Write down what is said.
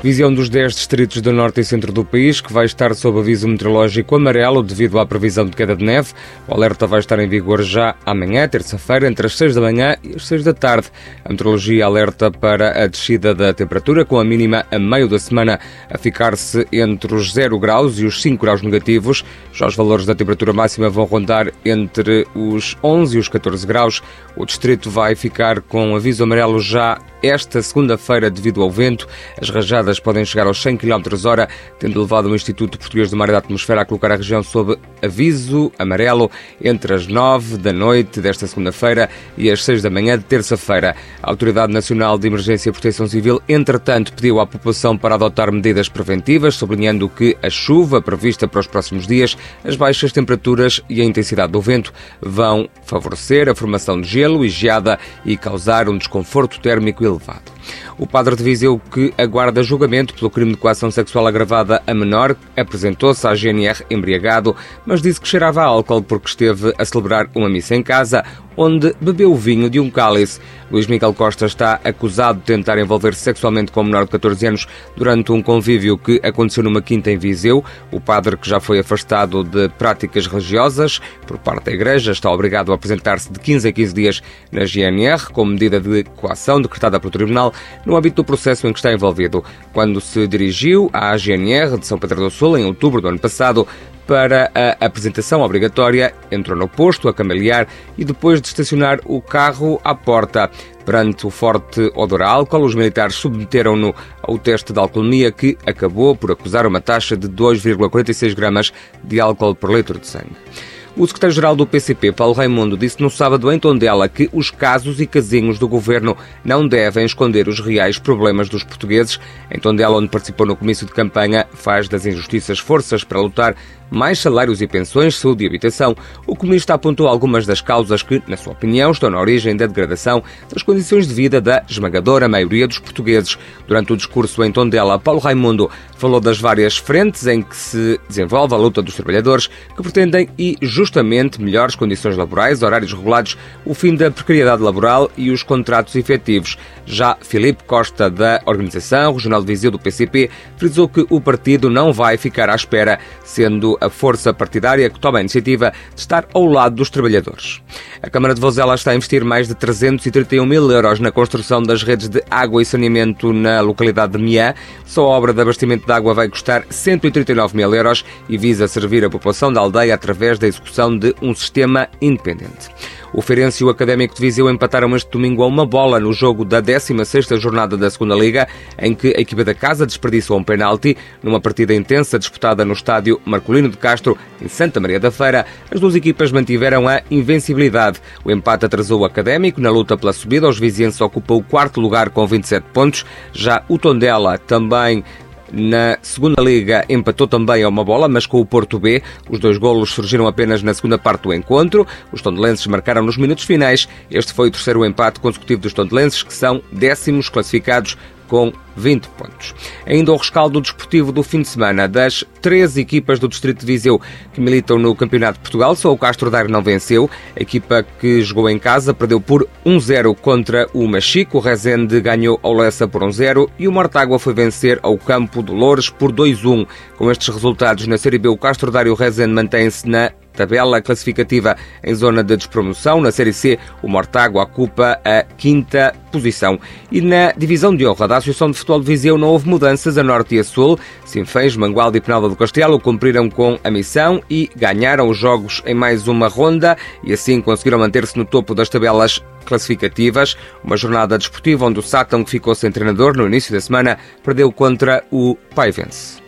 Visão dos 10 distritos do norte e centro do país, que vai estar sob aviso meteorológico amarelo devido à previsão de queda de neve. O alerta vai estar em vigor já amanhã, terça-feira, entre as 6 da manhã e as 6 da tarde. A meteorologia alerta para a descida da temperatura, com a mínima a meio da semana a ficar-se entre os 0 graus e os 5 graus negativos. Já os valores da temperatura máxima vão rondar entre os 11 e os 14 graus. O distrito vai ficar com aviso amarelo já esta segunda-feira devido ao vento. As rajadas podem chegar aos 100 km hora, tendo levado o Instituto Português do Mar e da Atmosfera a colocar a região sob aviso amarelo entre as 9 da noite desta segunda-feira e as 6 da manhã de terça-feira. A Autoridade Nacional de Emergência e Proteção Civil, entretanto, pediu à população para adotar medidas preventivas, sublinhando que a chuva prevista para os próximos dias, as baixas temperaturas e a intensidade do vento vão favorecer a formação de gelo e geada e causar um desconforto térmico elevado. O padre de Viseu, que aguarda julgamento pelo crime de coação sexual agravada a menor, apresentou-se à GNR embriagado, mas disse que cheirava a álcool porque esteve a celebrar uma missa em casa, onde bebeu vinho de um cálice. Luís Miguel Costa está acusado de tentar envolver-se sexualmente com um menor de 14 anos durante um convívio que aconteceu numa quinta em Viseu. O padre, que já foi afastado de práticas religiosas por parte da Igreja, está obrigado a apresentar-se de 15 a 15 dias na GNR, como medida de coação decretada pelo Tribunal, no âmbito do processo em que está envolvido. Quando se dirigiu à GNR de São Pedro do Sul, em outubro do ano passado, para a apresentação obrigatória, entrou no posto a camalear e depois de estacionar o carro à porta. Perante o forte odor a álcool, os militares submeteram-no ao teste de alcoolemia que acabou por acusar uma taxa de 2,46 gramas de álcool por litro de sangue. O secretário-geral do PCP, Paulo Raimundo, disse no sábado em Tondela que os casos e casinhos do governo não devem esconder os reais problemas dos portugueses. Em Tondela, onde participou no comício de campanha, faz das injustiças forças para lutar mais salários e pensões, saúde e habitação, o comunista apontou algumas das causas que, na sua opinião, estão na origem da degradação das condições de vida da esmagadora maioria dos portugueses. Durante o discurso em Tondela, Paulo Raimundo falou das várias frentes em que se desenvolve a luta dos trabalhadores que pretendem e justamente melhores condições laborais, horários regulados, o fim da precariedade laboral e os contratos efetivos. Já Filipe Costa, da Organização Regional de Viseu do PCP, frisou que o partido não vai ficar à espera, sendo a força partidária que toma a iniciativa de estar ao lado dos trabalhadores. A Câmara de Vozela está a investir mais de 331 mil euros na construção das redes de água e saneamento na localidade de Miá. Só a obra de abastecimento de água vai custar 139 mil euros e visa servir a população da aldeia através da execução de um sistema independente. O Feirense e o Académico de Viseu empataram este domingo a uma bola no jogo da 16ª jornada da Segunda Liga, em que a equipa da casa desperdiçou um penalti numa partida intensa disputada no estádio Marcolino de Castro, em Santa Maria da Feira. As duas equipas mantiveram a invencibilidade. O empate atrasou o Académico na luta pela subida. Os vizienses ocupam o quarto lugar com 27 pontos. Já o Tondela também na segunda liga empatou também a uma bola, mas com o Porto B. Os dois golos surgiram apenas na segunda parte do encontro. Os tondelenses marcaram nos minutos finais. Este foi o terceiro empate consecutivo dos tondelenses, que são décimos classificados com 20 pontos. Ainda o rescaldo desportivo do fim de semana das três equipas do Distrito de Viseu que militam no Campeonato de Portugal, só o Castro Daire não venceu. A equipa que jogou em casa perdeu por 1-0 contra o Machico, o Rezende ganhou ao Lessa por 1-0 e o Mortágua foi vencer ao Campo de Loures por 2-1. Com estes resultados na Série B, o Castro Daire e o Rezende mantêm-se na tabela classificativa em zona de despromoção. Na Série C, o Mortágua ocupa a quinta posição. E na divisão de honra da Associação de Futebol de Viseu não houve mudanças a norte e a sul. Sinfãs, Mangualde e Penalva do Castelo cumpriram com a missão e ganharam os jogos em mais uma ronda e assim conseguiram manter-se no topo das tabelas classificativas. Uma jornada desportiva onde o Sátão, que ficou sem treinador no início da semana, perdeu contra o Paivense.